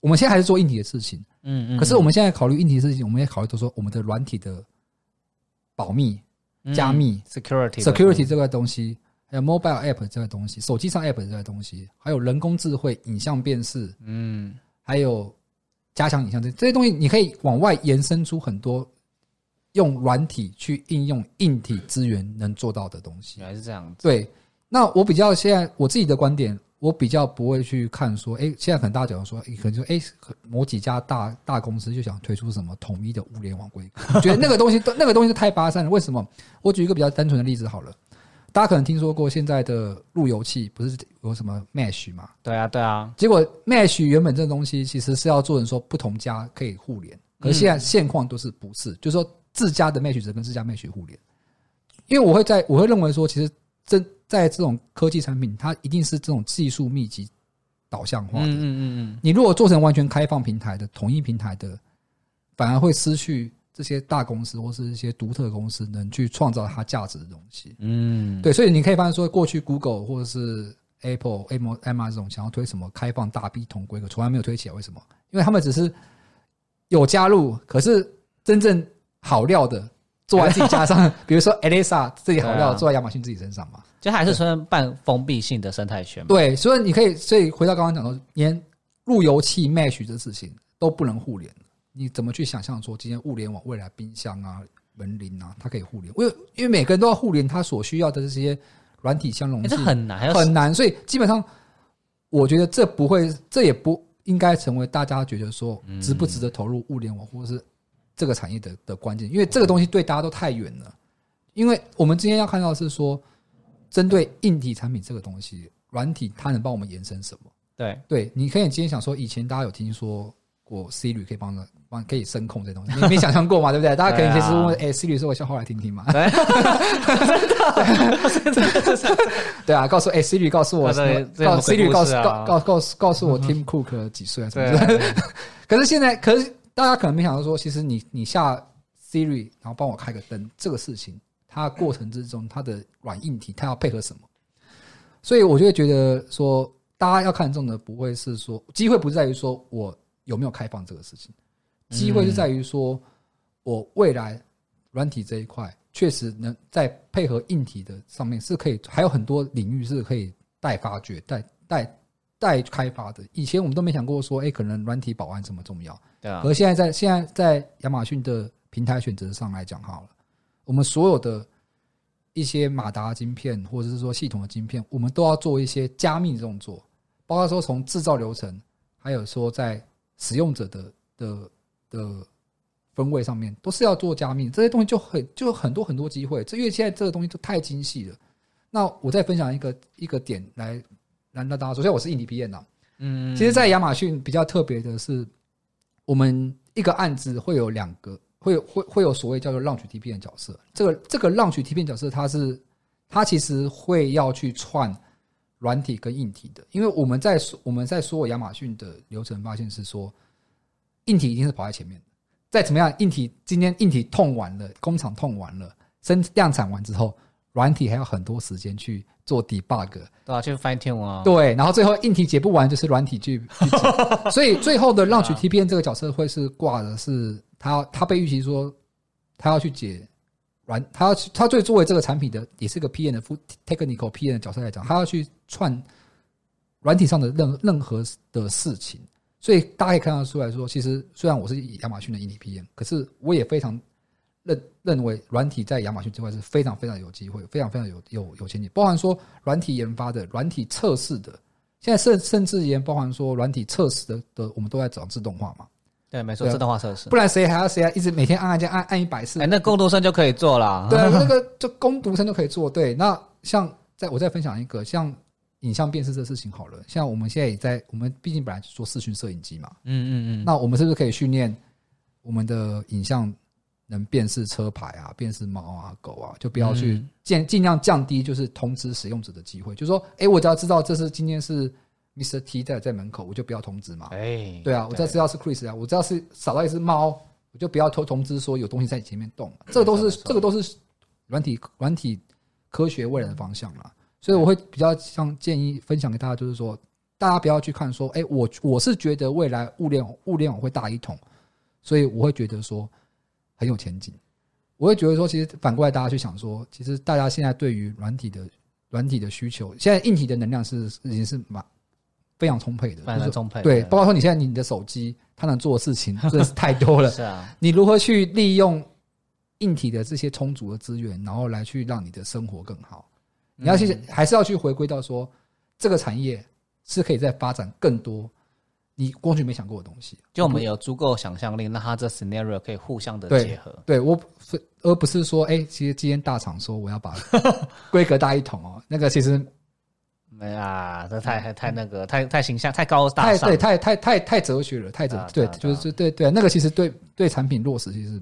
我们现在还是做硬体的事情，嗯嗯，可是我们现在考虑硬体的事情，我们也考虑到说我们的软体的保密、加密、security security 这个东西，还有 mobile app 这个东西，手机上 app 这个东西，还有人工智慧、影像辨识，嗯还有加强影像这这些东西，你可以往外延伸出很多用软体去应用硬体资源能做到的东西原。来是这样子。对，那我比较现在我自己的观点，我比较不会去看说，哎，现在很大家讲说，诶可能就哎某几家大大公司就想推出什么统一的物联网规格，我觉得那个东西都那个东西太巴散了。为什么？我举一个比较单纯的例子好了，大家可能听说过现在的路由器不是有什么 Mesh 嘛？对啊对啊，结果 Mesh 原本这个东西其实是要做成说不同家可以互联，可是现在现况都是不是，就是说自家的 Mesh 只跟自家 Mesh 互联。因为我会在我会认为说，其实真在这种科技产品，它一定是这种技术密集导向化的。嗯嗯嗯你如果做成完全开放平台的、统一平台的，反而会失去这些大公司或是一些独特公司能去创造它价值的东西。嗯，对，所以你可以发现说，过去 Google 或者是 Apple、Am Amazon 想要推什么开放大 B 同规格，从来没有推起来。为什么？因为他们只是有加入，可是真正好料的做在自己家上，[laughs] 比如说 Alexa 自己好料对啊做在亚马逊自己身上嘛。就还是算半封闭性的生态圈嘛。对，所以你可以，所以回到刚刚讲到，连路由器 Mesh 这事情都不能互联，你怎么去想象说今天物联网未来冰箱啊、门铃啊，它可以互联？因为因为每个人都要互联，它所需要的这些软体相容欸性这很难，很难，所以基本上我觉得这不会，这也不应该成为大家觉得说值不值得投入物联网或者是这个产业的的关键，因为这个东西对大家都太远了。因为我们今天要看到的是说，针对硬体产品这个东西，软体它能帮我们延伸什么？对，对，你可以今天想说，以前大家有听说过 Siri 可以帮着帮可以声控这东西，你没想象过嘛？[laughs] 对不对？大家可能其实问，哎、s i r i 说我笑话来听听嘛。对，[laughs] 对啊，告诉哎、Siri 告诉我告鬼 Siri 告诉告告告诉告诉我 Tim Cook 几岁啊？什么对之类的。[laughs] 可是现在，可是大家可能没想到说，其实你你下 Siri，然后帮我开个灯，这个事情，它过程之中它的软硬体，它要配合什么？所以我就会觉得说，大家要看重的不会是说机会，不在于说我有没有开放这个事情，机会是在于说我未来软体这一块确实能在配合硬体的上面是可以，还有很多领域是可以待发掘、待待待开发的。以前我们都没想过说，哎、可能软体保安这么重要。对啊，而现在在现在在亚马逊的平台选择上来讲好了，我们所有的一些马达晶片或者是说系统的晶片，我们都要做一些加密的动作，包括说从制造流程，还有说在使用者的的的分位上面，都是要做加密。这些东西就很就很多很多机会，这因为现在这个东西都太精细了。那我再分享一个一个点来来让大家说，首先我是印尼 PM 呐，嗯，其实，在亚马逊比较特别的是，我们一个案子会有两个，会有会会有所谓叫做浪取 TP 的角色。这个这个浪取 TP 角色，它是它其实会要去串软体跟硬体的，因为我们在说我们在所有亚马逊的流程发现是说，硬体一定是跑在前面的。再怎么样，硬体今天硬体痛完了，工厂痛完了，生量产完之后，软体还要很多时间去做 debug，对啊，去 fine tune 啊，对，然后最后硬体解不完，就是软体去。[laughs] 所以最后的 launch [laughs] TPN 这个角色会是挂的是他，他被预期说他要去解软，他要去他最作为这个产品的也是个 PN 的 technical PN 的角色来讲，他要去串软体上的任任何的事情。所以大家可以看得出来说，其实虽然我是亚马逊的硬体 PM，可是我也非常认认为软体在亚马逊这块是非常非常有机会，非常非常有有有前景。包含说软体研发的、软体测试的，现在甚甚至连包含说软体测试的的，我们都在找自动化嘛，对，没错，自动化测试不。然谁还要谁要一直每天按按键按按一百次哎，？那工读生就可以做了。对啊，[laughs] 那个就工读生就可以做。对，那像在我再分享一个像影像辨识这事情好了，像我们现在也在，我们毕竟本来就做视讯摄影机嘛，嗯嗯嗯，那我们是不是可以训练我们的影像能辨识车牌啊、辨识猫啊、狗啊，就不要去嗯尽尽量降低就是通知使用者的机会，就是说，哎，我只要知道这是今天是 Mr. T 在在门口，我就不要通知嘛。哎，对啊，我只要知道是 Chris 啊，我只要是扫到一只猫，我就不要通通知说有东西在你前面动。这个都是这个都是软体软体科学未来的方向啦。所以我会比较像建议分享给大家，就是说，大家不要去看说，哎、我我是觉得未来物联物联网会大一统，所以我会觉得说很有前景。我会觉得说，其实反过来大家去想说，其实大家现在对于软体的软体的需求，现在硬体的能量是已经是蛮非常充沛的，非常充沛。对，包括说你现在你的手机它能做的事情 [laughs] 真的是太多了。是啊，你如何去利用硬体的这些充足的资源，然后来去让你的生活更好？你要去、嗯还是要去回归到说，这个产业是可以再发展更多你过去没想过的东西。就我们有足够想象力，那它这 scenario 可以互相的结合。对我，而不是说，哎、其实今天大厂说我要把 [laughs] 规格大一统哦，那个其实没啊，这太太太那个太太形象太高大上太对，太太太太哲学了，太哲对就是对对，那个其实对对产品落实其实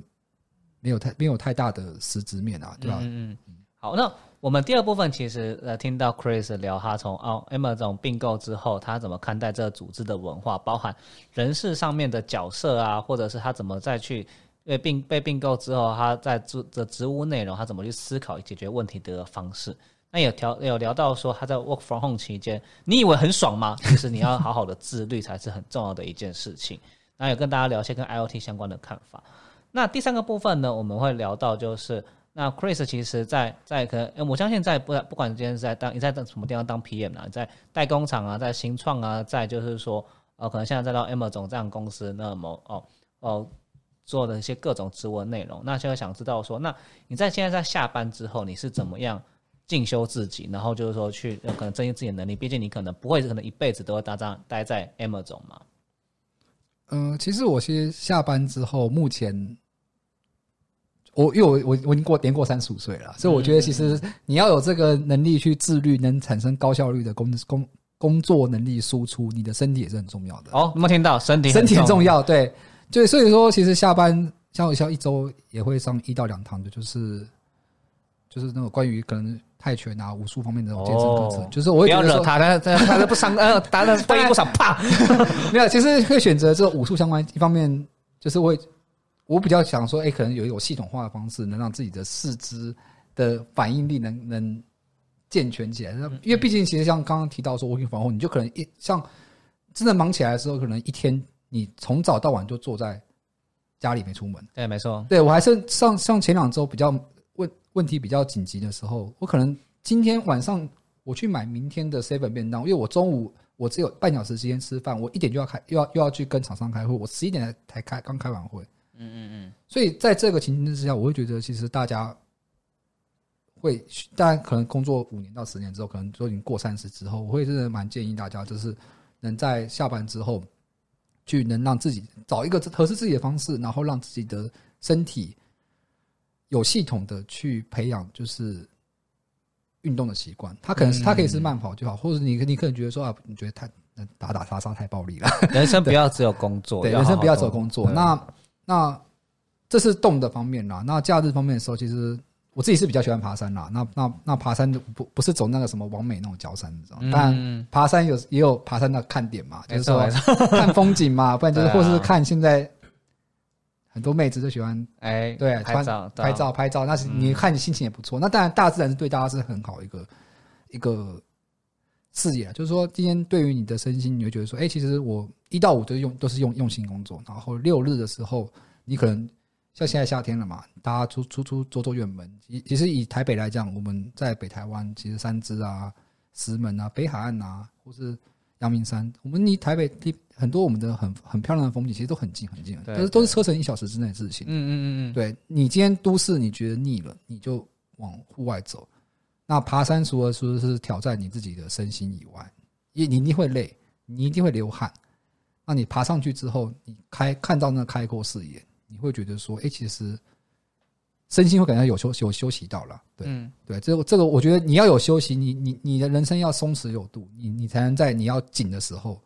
没有太没有太大的实质面啊，对吧？嗯嗯嗯。好，那我们第二部分其实呃，听到 Chris 聊他从哦 Amazon 并购之后，他怎么看待这个组织的文化，包含人事上面的角色啊，或者是他怎么再去被并被并购之后，他在职的职务内容，他怎么去思考解决问题的方式。那有聊有聊到说他在 work from home 期间，你以为很爽吗？[laughs] 其实你要好好的自律才是很重要的一件事情。那有跟大家聊一些跟 IoT 相关的看法。那第三个部分呢，我们会聊到就是，那 Chris 其实在在可能，我相信在不不管今天是在当你在什么地方当 PM 啊，在代工厂啊，在新创啊，在就是说，呃，可能现在再到 M 总这样公司，那么哦哦做的一些各种职务内容，那现在想知道说，那你在现在在下班之后，你是怎么样？进修自己，然后就是说去可能增进自己的能力，毕竟你可能不会可能一辈子都会待在待在 M 总嘛。嗯、其实我其实下班之后，目前我因为我我我已经过年过三十五岁了，所以我觉得其实你要有这个能力去自律，能产生高效率的工工工作能力输出，你的身体也是很重要的。哦，有没有听到？身体身体很重要。要，对，就所以说，其实下班像我像一周也会上一到两堂的，就是就是那种关于可能泰拳啊、武术方面的那种健身课程，哦就是我不会觉得说，要惹他，他他他都不伤，[laughs] 呃，打的飞不少，啪！没有，其实会选择这种武术相关，一方面就是会，我比较想说，哎、可能有一种系统化的方式，能让自己的四肢的反应力能能健全起来。因为毕竟，其实像刚刚提到说 working from home，你就可能一像真的忙起来的时候，可能一天你从早到晚就坐在家里没出门。对，没错，对我还是上上前两周比较问问题比较紧急的时候，我可能今天晚上我去买明天的 seven 便当，因为我中午我只有半小时时间吃饭，我一点就要开，又要又要去跟厂商开会，我十一点才才开刚开完会，嗯嗯嗯，所以在这个情境之下，我会觉得其实大家会，当然可能工作五年到十年之后，可能都已经过三十之后，我会真的蛮建议大家，就是能在下班之后，去能让自己找一个合适自己的方式，然后让自己的身体有系统的去培养，就是运动的习惯。他可能是他可以是慢跑就好，或者你你可能觉得说啊，你觉得太打打杀杀太暴力了。人生不要只有工作，对，人生不要只有工作。那那这是动的方面啦。那假日方面的时候，其实我自己是比较喜欢爬山啦。那那那爬山不不是走那个什么完美那种脚山，你知道吗？当然嗯，爬山有也有爬山的看点嘛，就是说 [laughs] 看风景嘛，不然就是或是看现在很多妹子都喜欢哎，对拍照拍照拍照，那是你看你心情也不错。那当然大自然是对大家是很好一个一个视野啊，就是说今天对于你的身心，你会觉得说，哎、其实我一到五都用都是用用心工作，然后六日的时候，你可能像现在夏天了嘛，大家出出出走走远门。其其实以台北来讲，我们在北台湾，其实三芝啊、石门啊、北海岸啊，或是阳明山，我们离台北离很多我们的很很漂亮的风景，其实都很近很近，对都是都是车程一小时之内的事情。嗯嗯嗯嗯，对你今天都市你觉得腻了，你就往户外走。那爬山除了说是挑战你自己的身心以外，也你一定会累，你一定会流汗。那你爬上去之后，你开看到那开阔视野，你会觉得说，哎、其实身心会感觉有休有休息到了。对、嗯，对，这个这个我觉得你要有休息，你你你的人生要松弛有度，你你才能在你要紧的时候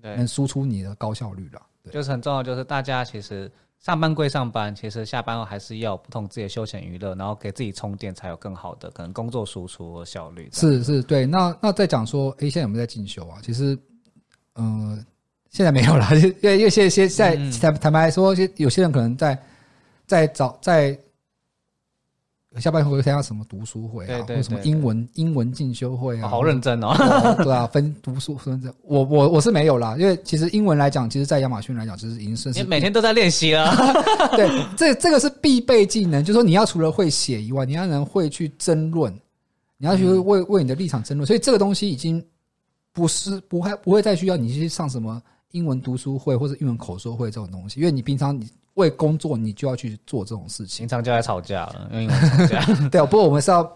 能，输出你的高效率了。对，就是很重要，就是大家其实上班归上班，其实下班后还是要有不同自己的休闲娱乐，然后给自己充电，才有更好的可能工作输出和效率。是是，对。那那再讲说，诶，现在有没有在进修啊？其实，呃，现在没有了，[laughs] 因为因为现在现在嗯坦坦白说，有些人可能在在找在下班会参加什么读书会啊，对对或什么英文英文进修会啊，好认真哦。哦 [laughs] 对啊，分读书分这，我我我是没有啦，因为其实英文来讲，其实，在亚马逊来讲，其实已经算你每天都在练习了，[laughs] 对，这这个是必备技能，就是说你要除了会写以外，你要能会去争论，你要去嗯。为为你的立场争论，所以这个东西已经不是不会不会再需要你去上什么英文读书会或者英文口说会这种东西，因为你平常你为工作你就要去做这种事情平。常就在吵架了，用英文吵架。[laughs] 对啊，不过我们是要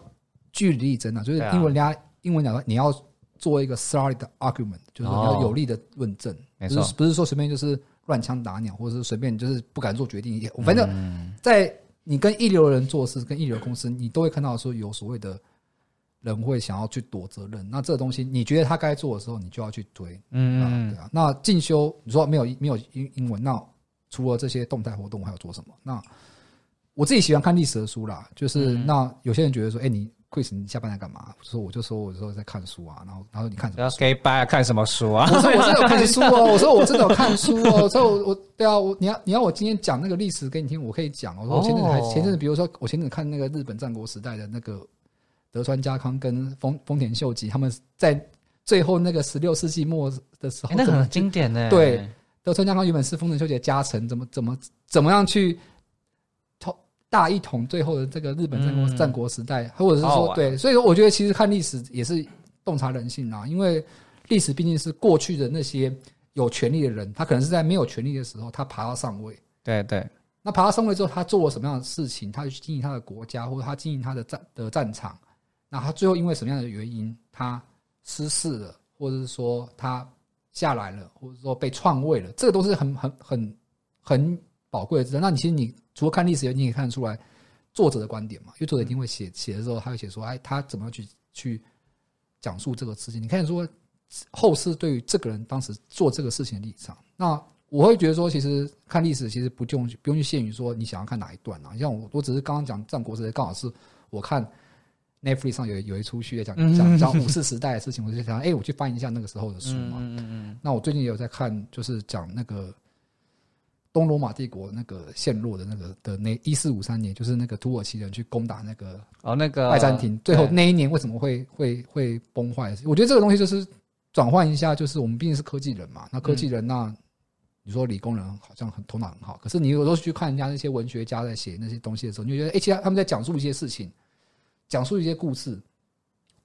据理力争啊，就是英文人家英文讲说你要做一个 solid argument，就是要有力的论证，不是不是说随便就是乱枪打鸟，或者是随便就是不敢做决定。也反正在你跟一流的人做事，跟一流公司，你都会看到说有所谓的人会想要去躲责任。那这个东西，你觉得他该做的时候，你就要去追。啊，嗯对，啊。那进修，你说没有没有英英文，那除了这些动态活动，我还有做什么？那我自己喜欢看历史的书啦，就是、嗯那有些人觉得说，哎、你 Chris 你下班在干嘛？我说我就说我说在看书啊，然后然后你看什么要 gay 看什么书啊？[laughs] 我说我真的有看书哦，我说我真的有看书哦，所以我我对啊，我你要你要我今天讲那个历史给你听，我可以讲。我说我前阵子还、哦前阵子，比如说我前阵子看那个日本战国时代的那个德川家康跟丰丰田秀吉，他们在最后那个十六世纪末的时候哎，那很经典呢。对德川家康原本是丰臣秀吉的家臣，怎么怎么怎么样去统大一统最后的这个日本战国、嗯战国时代，或者是说对，所以说我觉得其实看历史也是洞察人性啊，因为历史毕竟是过去的那些有权利的人，他可能是在没有权利的时候，他爬到上位。对对，那爬到上位之后，他做了什么样的事情？他去经营他的国家，或者他经营他的战的战场。那他最后因为什么样的原因，他失势了，或者是说他下来了，或者说被篡位了，这个都是很很很很宝贵的资料。那你其实你除了看历史，你也看得出来作者的观点嘛，因为作者一定会写写的时候，他会写说，哎，他怎么样去去讲述这个事情？你看说后世对于这个人当时做这个事情的立场，那我会觉得说，其实看历史其实不用不用去限于说你想要看哪一段啊。像我，我只是刚刚讲战国时代，刚好是我看 Netflix 上有有一出剧在讲讲讲武士时代的事情，我就想，哎、我去翻一下那个时候的书嘛。嗯嗯嗯那我最近也有在看，就是讲那个东罗马帝国那个陷落的那个的那一四五三年，就是那个土耳其人去攻打那个哦，那个拜占庭，最后那一年为什么会会会崩坏？我觉得这个东西就是转换一下，就是我们毕竟是科技人嘛，那科技人那。你说理工人好像很头脑很好，可是你有时候去看人家那些文学家在写那些东西的时候，你就觉得，哎、其实他们在讲述一些事情，讲述一些故事，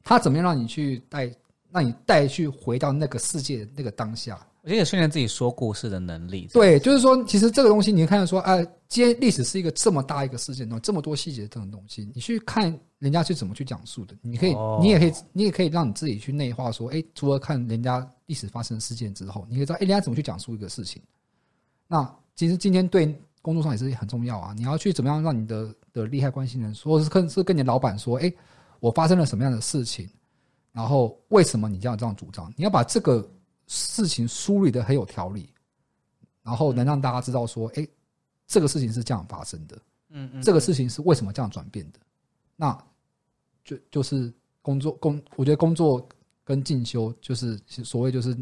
他怎么样让你去带，让你带去回到那个世界那个当下，我觉得也训练自己说故事的能力。对，就是说，其实这个东西，你会看得说，哎、今天历史是一个这么大一个事件，有这么多细节这种东西，你去看人家是怎么去讲述的，你可以，哦你也可以，你也可以让你自己去内化说，哎、除了看人家历史发生事件之后，你可以知道，哎、人家怎么去讲述一个事情。那其实今天对工作上也是很重要啊，你要去怎么样让你的的利害关系人说，是跟是跟你的老板说，哎、我发生了什么样的事情，然后为什么你这样这样主张？你要把这个事情梳理的很有条理，然后能让大家知道说，哎、这个事情是这样发生的，嗯嗯，这个事情是为什么这样转变的？那就就是工作工，我觉得工作跟进修就是所谓就是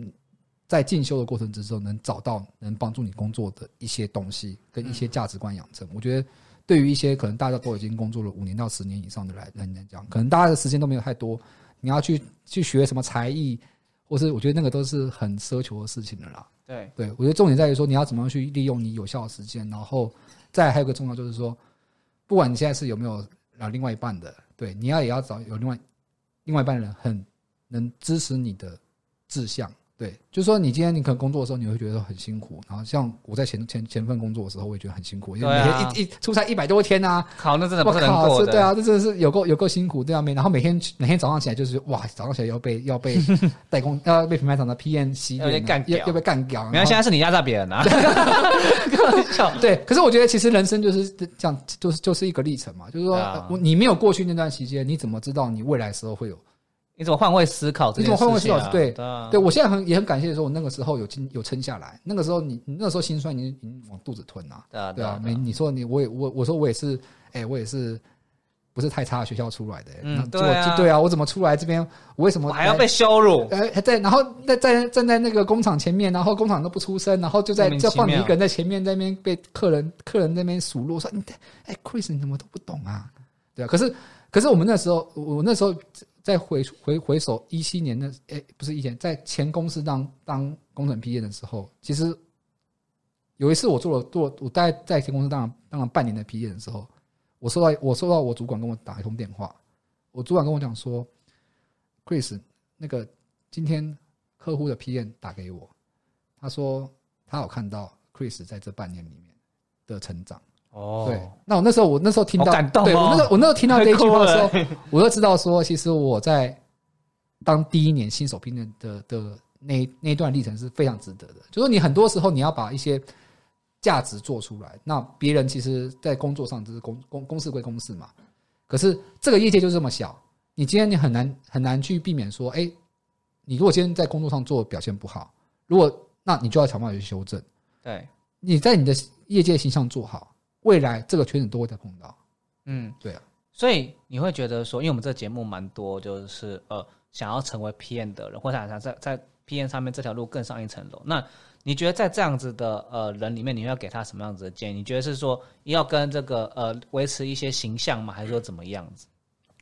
在进修的过程之中，能找到能帮助你工作的一些东西跟一些价值观养成。我觉得对于一些可能大家都已经工作了五年到十年以上的来人来讲，可能大家的时间都没有太多，你要去去学什么才艺，或是我觉得那个都是很奢求的事情的啦。对，对，我觉得重点在于说你要怎么样去利用你有效的时间，然后再还有一个重要就是说，不管你现在是有没有啊另外一半的，对，你要也要找有另外另外一半的人很能支持你的志向。对，就是说你今天你可能工作的时候，你会觉得很辛苦。然后像我在前前前份工作的时候，我也觉得很辛苦，因为每天一一出差一百多天啊，靠，那真的我不是人靠，过的。是对啊，这真的是有够有够辛苦，对啊，每然后每天每天早上起来就是哇，早上起来要被要被 [laughs] 代工要被品牌厂的 PM 洗要被干掉要要被干掉。没有，现在是你压榨别人啊。笑。[laughs] [laughs] 对，可是我觉得其实人生就是这样，就是就是一个历程嘛，就是说、你没有过去那段期间，你怎么知道你未来的时候会有？你怎么换位思考这你？怎么换位思考？对对啊对，我现在很也很感谢说，我那个时候有经有撑下来，那个时候你你那时候心酸，你你往肚子吞啊，对啊对啊，没你说你我也我我说我也是，哎、我也是。不是太差的学校出来的、嗯对啊对啊，我怎么出来这边？我为什么还要被羞辱。哎，还在，然后在在站在那个工厂前面，然后工厂都不出声，然后就在就放你一个人在前面，在那边被客人客人那边数落说：“你哎，Chris 你怎么都不懂啊？”对啊。可是可是我们那时候，我我那时候在回回回首一七年的哎、不是一年，在前公司当当工程 P N 的时候，其实有一次我做了做我大概在前公司当了当了半年的 P N 的时候，我收到我收到我主管跟我打一通电话，我主管跟我讲说，Chris 那个今天客户的 P N 打给我，他说他有看到 Chris 在这半年里面的成长。哦。对，那我那时候我那时候听到，感动哦。对我那时候我那时候听到 [laughs] 这一句话的时候我就知道说，其实我在当第一年新手兵的的的那那一段历程是非常值得的。就是你很多时候你要把一些价值做出来，那别人其实在工作上只是公公公事归公事嘛，可是这个业界就这么小，你今天你很难很难去避免说，哎，你如果今天在工作上做表现不好，如果那你就要想办法去修正。对，你在你的业界形象做好，未来这个圈子都会再碰到。嗯，对啊，所以你会觉得说，因为我们这个节目蛮多，就是呃，想要成为 PM 的人，或者想在在 PM 上面这条路更上一层楼。那你觉得在这样子的呃人里面，你会要给他什么样子的建议？你觉得是说要跟这个呃维持一些形象吗？还是说怎么样子？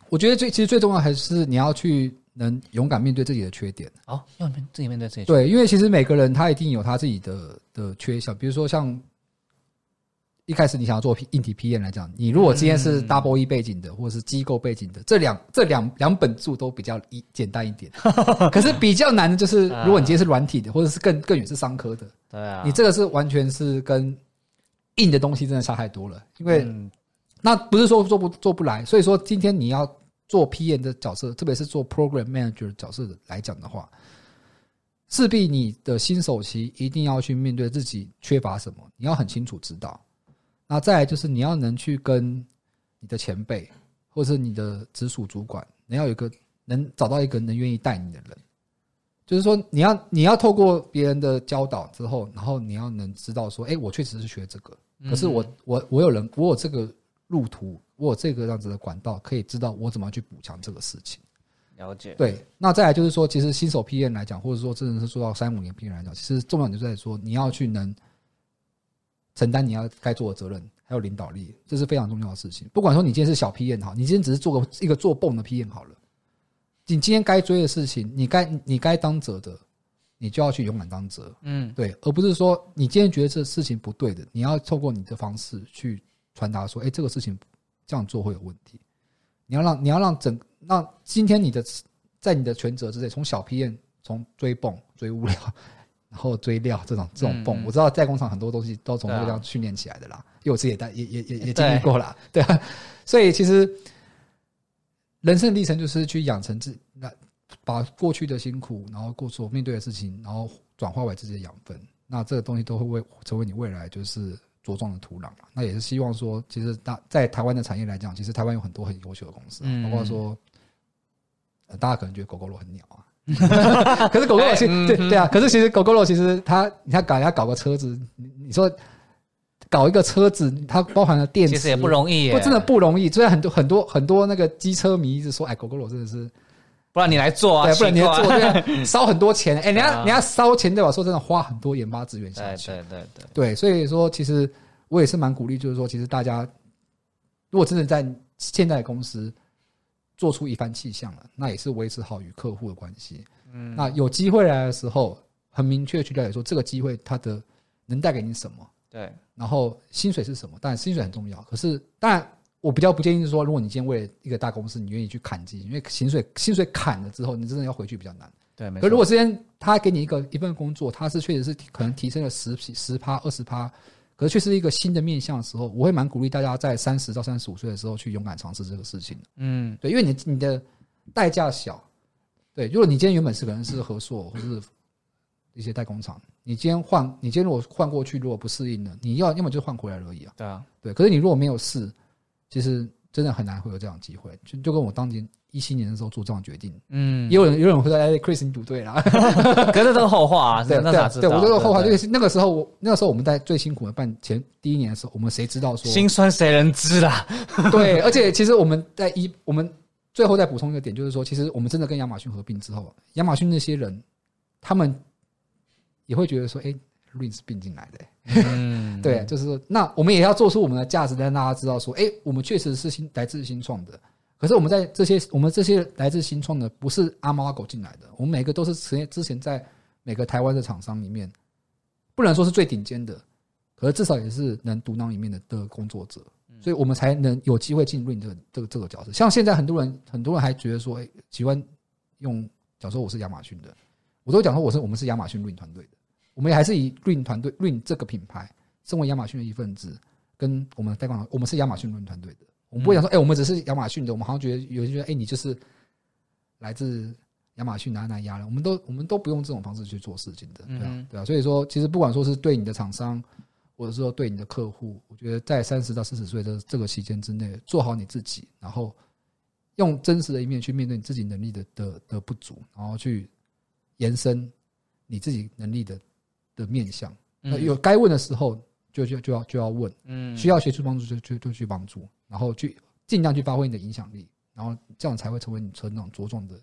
我觉得最其实最重要还是你要去能勇敢面对自己的缺点。哦，要面自己面对自己。对，因为其实每个人他一定有他自己的的缺项，比如说像一开始你想要做硬体 PM 来讲，你如果今天是嗯 Double E 背景的，或者是机构背景的，这两这两两本著都比较一简单一点。[laughs] 可是比较难的就是，[laughs] 如果你今天是软体的，或者是更更远是商科的，对啊，你这个是完全是跟硬的东西真的差太多了，因为嗯那不是说做不做不来，所以说今天你要做 PM 的角色，特别是做 Program Manager 的角色来讲的话，势必你的新手期一定要去面对自己缺乏什么，你要很清楚知道。那再来就是你要能去跟你的前辈或者是你的直属主管，你要有一个能找到一个能愿意带你的人。就是说，你要你要透过别人的教导之后，然后你要能知道说，哎、我确实是学这个，可是我我我有人，我有这个路途，我有这个样子的管道，可以知道我怎么去补强这个事情。了解。对，那再来就是说，其实新手 PM 来讲，或者说真的是做到三五年 PM 来讲，其实重要就是在说，你要去能承担你要该做的责任，还有领导力，这是非常重要的事情。不管说你今天是小 P 验好，你今天只是做个一个做泵的 P 验好了，你今天该追的事情，你该你该当责的，你就要去勇敢当责。嗯，对，而不是说你今天觉得这事情不对的，你要透过你的方式去传达说，哎、这个事情这样做会有问题。你要让你要让整让今天你的在你的权责之内，从小 P 验从追泵、追物料，然后追料这种这种泵，我知道在工厂很多东西都从对啊这样训练起来的啦，因为我自己也带也也也也经对历过啦，[laughs] 对啊，所以其实人生的历程就是去养成自那把过去的辛苦，然后过所面对的事情，然后转化为自己的养分。那这个东西都会为成为你未来就是茁壮的土壤嘛。那也是希望说，其实大在台湾的产业来讲，其实台湾有很多很优秀的公司、啊，嗯包括说，呃大家可能觉得狗狗肉很鸟啊，[laughs] 可是狗狗肉其实对对啊，可是其实狗狗肉其实它你看搞人家搞个车子，你你说搞一个车子，它包含了电池，其实也不容易，不真的不容易。虽然很多很多很多那个机车迷一直说，哎，狗狗肉真的是，不然你来做啊，对，不然你奇怪要做，对，[laughs] 烧很多钱。哎，人家啊人家烧钱对吧说真的花很多研发资源下对去。对对对，对，所以说其实我也是蛮鼓励，就是说，其实大家如果真的在现在的公司做出一番气象了，那也是维持好与客户的关系。嗯，那有机会来的时候，很明确地去了解说这个机会它的能带给你什么。对，然后薪水是什么？当然薪水很重要，可是当然我比较不建议是说，如果你今天为了一个大公司，你愿意去砍基，因为薪水薪水砍了之后，你真的要回去比较难。对，没错。可如果之前他给你一个一份工作，他是确实是可能提升了十十趴二十趴，可是却是一个新的面向的时候，我会蛮鼓励大家在三十到三十五岁的时候去勇敢尝试这个事情。嗯，对，因为你你的代价小。对，如果你今天原本是可能是合作或是一些代工厂，你今天换，你今天如果换过去，如果不适应了，你要要么就换回来而已啊。对啊，对，可是你如果没有试，其实真的很难会有这样的机会。就就跟我当年一七年的时候做这样决定，嗯也，有人有人会说：“哎，Chris 你赌对了。[laughs] 可是这是后话啊，[laughs] 对？对对，我这个后话就是那个时候我那个时候我们在最辛苦的办前第一年的时候，我们谁知道说心酸谁人知啦？[laughs] 对，而且其实我们在一我们最后再补充一个点，就是说，其实我们真的跟亚马逊合并之后，亚马逊那些人他们也会觉得说，哎 Ring 是并进来的、嗯，对，就是说那我们也要做出我们的价值，让大家知道说，哎、我们确实是新来自新创的。可是我们在这些我们这些来自新创的，不是阿猫阿狗进来的，我们每个都是之前之前在每个台湾的厂商里面，不能说是最顶尖的，可是至少也是能独当一面的的工作者，所以我们才能有机会进入你这个这个这个角色。像现在很多人很多人还觉得说，哎、喜欢用讲说我是亚马逊的，我都讲说我是我们是亚马逊 Ring 团队的，我们还是以 Ring 团队 Ring 这个品牌，身为亚马逊的一份子，跟我们代广我们是亚马逊 Ring 团队的，我们不会讲说，哎、我们只是亚马逊的，我们好像觉得有些觉得，哎、你就是来自亚马逊哪哪压人，我们都我们都不用这种方式去做事情的，对啊嗯，对啊，所以说其实不管说是对你的厂商，或者说对你的客户，我觉得在三十到四十岁的这个期间之内，做好你自己，然后用真实的一面去面对你自己能力的的的不足，然后去延伸你自己能力的的面向。那有该问的时候就就就要就要问，嗯需要协助帮助就就就去帮助，然后去尽量去发挥你的影响力，然后这样才会成为你成长茁壮的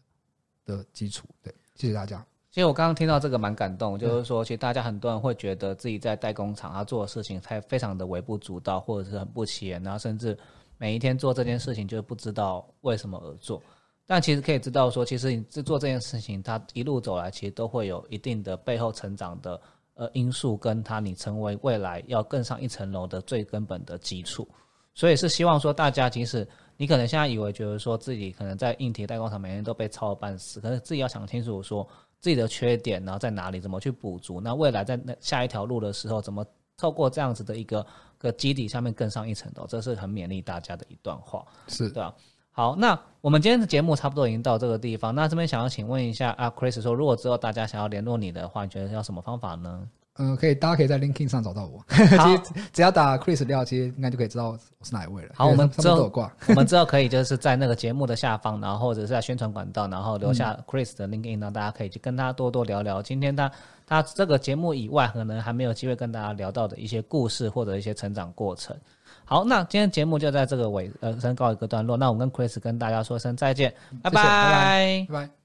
的基础。对，谢谢大家。其实我刚刚听到这个蛮感动，就是说，其实大家很多人会觉得自己在代工厂他做的事情才非常的微不足道，或者是很不起眼，然后甚至每一天做这件事情就是不知道为什么而做。但其实可以知道说，其实你在做这件事情，它一路走来，其实都会有一定的背后成长的呃因素，跟它你成为未来要更上一层楼的最根本的基础。所以是希望说，大家即使你可能现在以为觉得说自己可能在硬体代工厂每天都被操得半死，可是自己要想清楚说自己的缺点，然后在哪里，怎么去补足。那未来在那下一条路的时候，怎么透过这样子的一个个基底下面更上一层楼，这是很勉励大家的一段话。是对啊。好，那我们今天的节目差不多已经到这个地方。那这边想要请问一下啊，Chris 说，如果之后大家想要联络你的话，你觉得要什么方法呢？嗯、可以，大家可以在 LinkedIn 上找到我。好 [laughs] 其实只要打 Chris 廖，其实应该就可以知道我是哪一位了。好我们 [laughs] 之后挂。[laughs] 我们之后可以就是在那个节目的下方，然后或者是在宣传管道，然后留下 Chris 的 LinkedIn，让大家可以去跟他多多聊聊。今天他他这个节目以外，可能还没有机会跟大家聊到的一些故事或者一些成长过程。好，那今天节目就在这个尾呃先告一个段落。那我们跟 Chris 跟大家说声再见，拜谢谢拜拜拜拜。